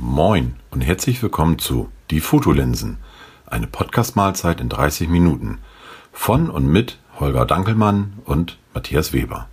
Moin und herzlich willkommen zu Die Fotolinsen, eine Podcast-Mahlzeit in 30 Minuten von und mit Holger Dankelmann und Matthias Weber.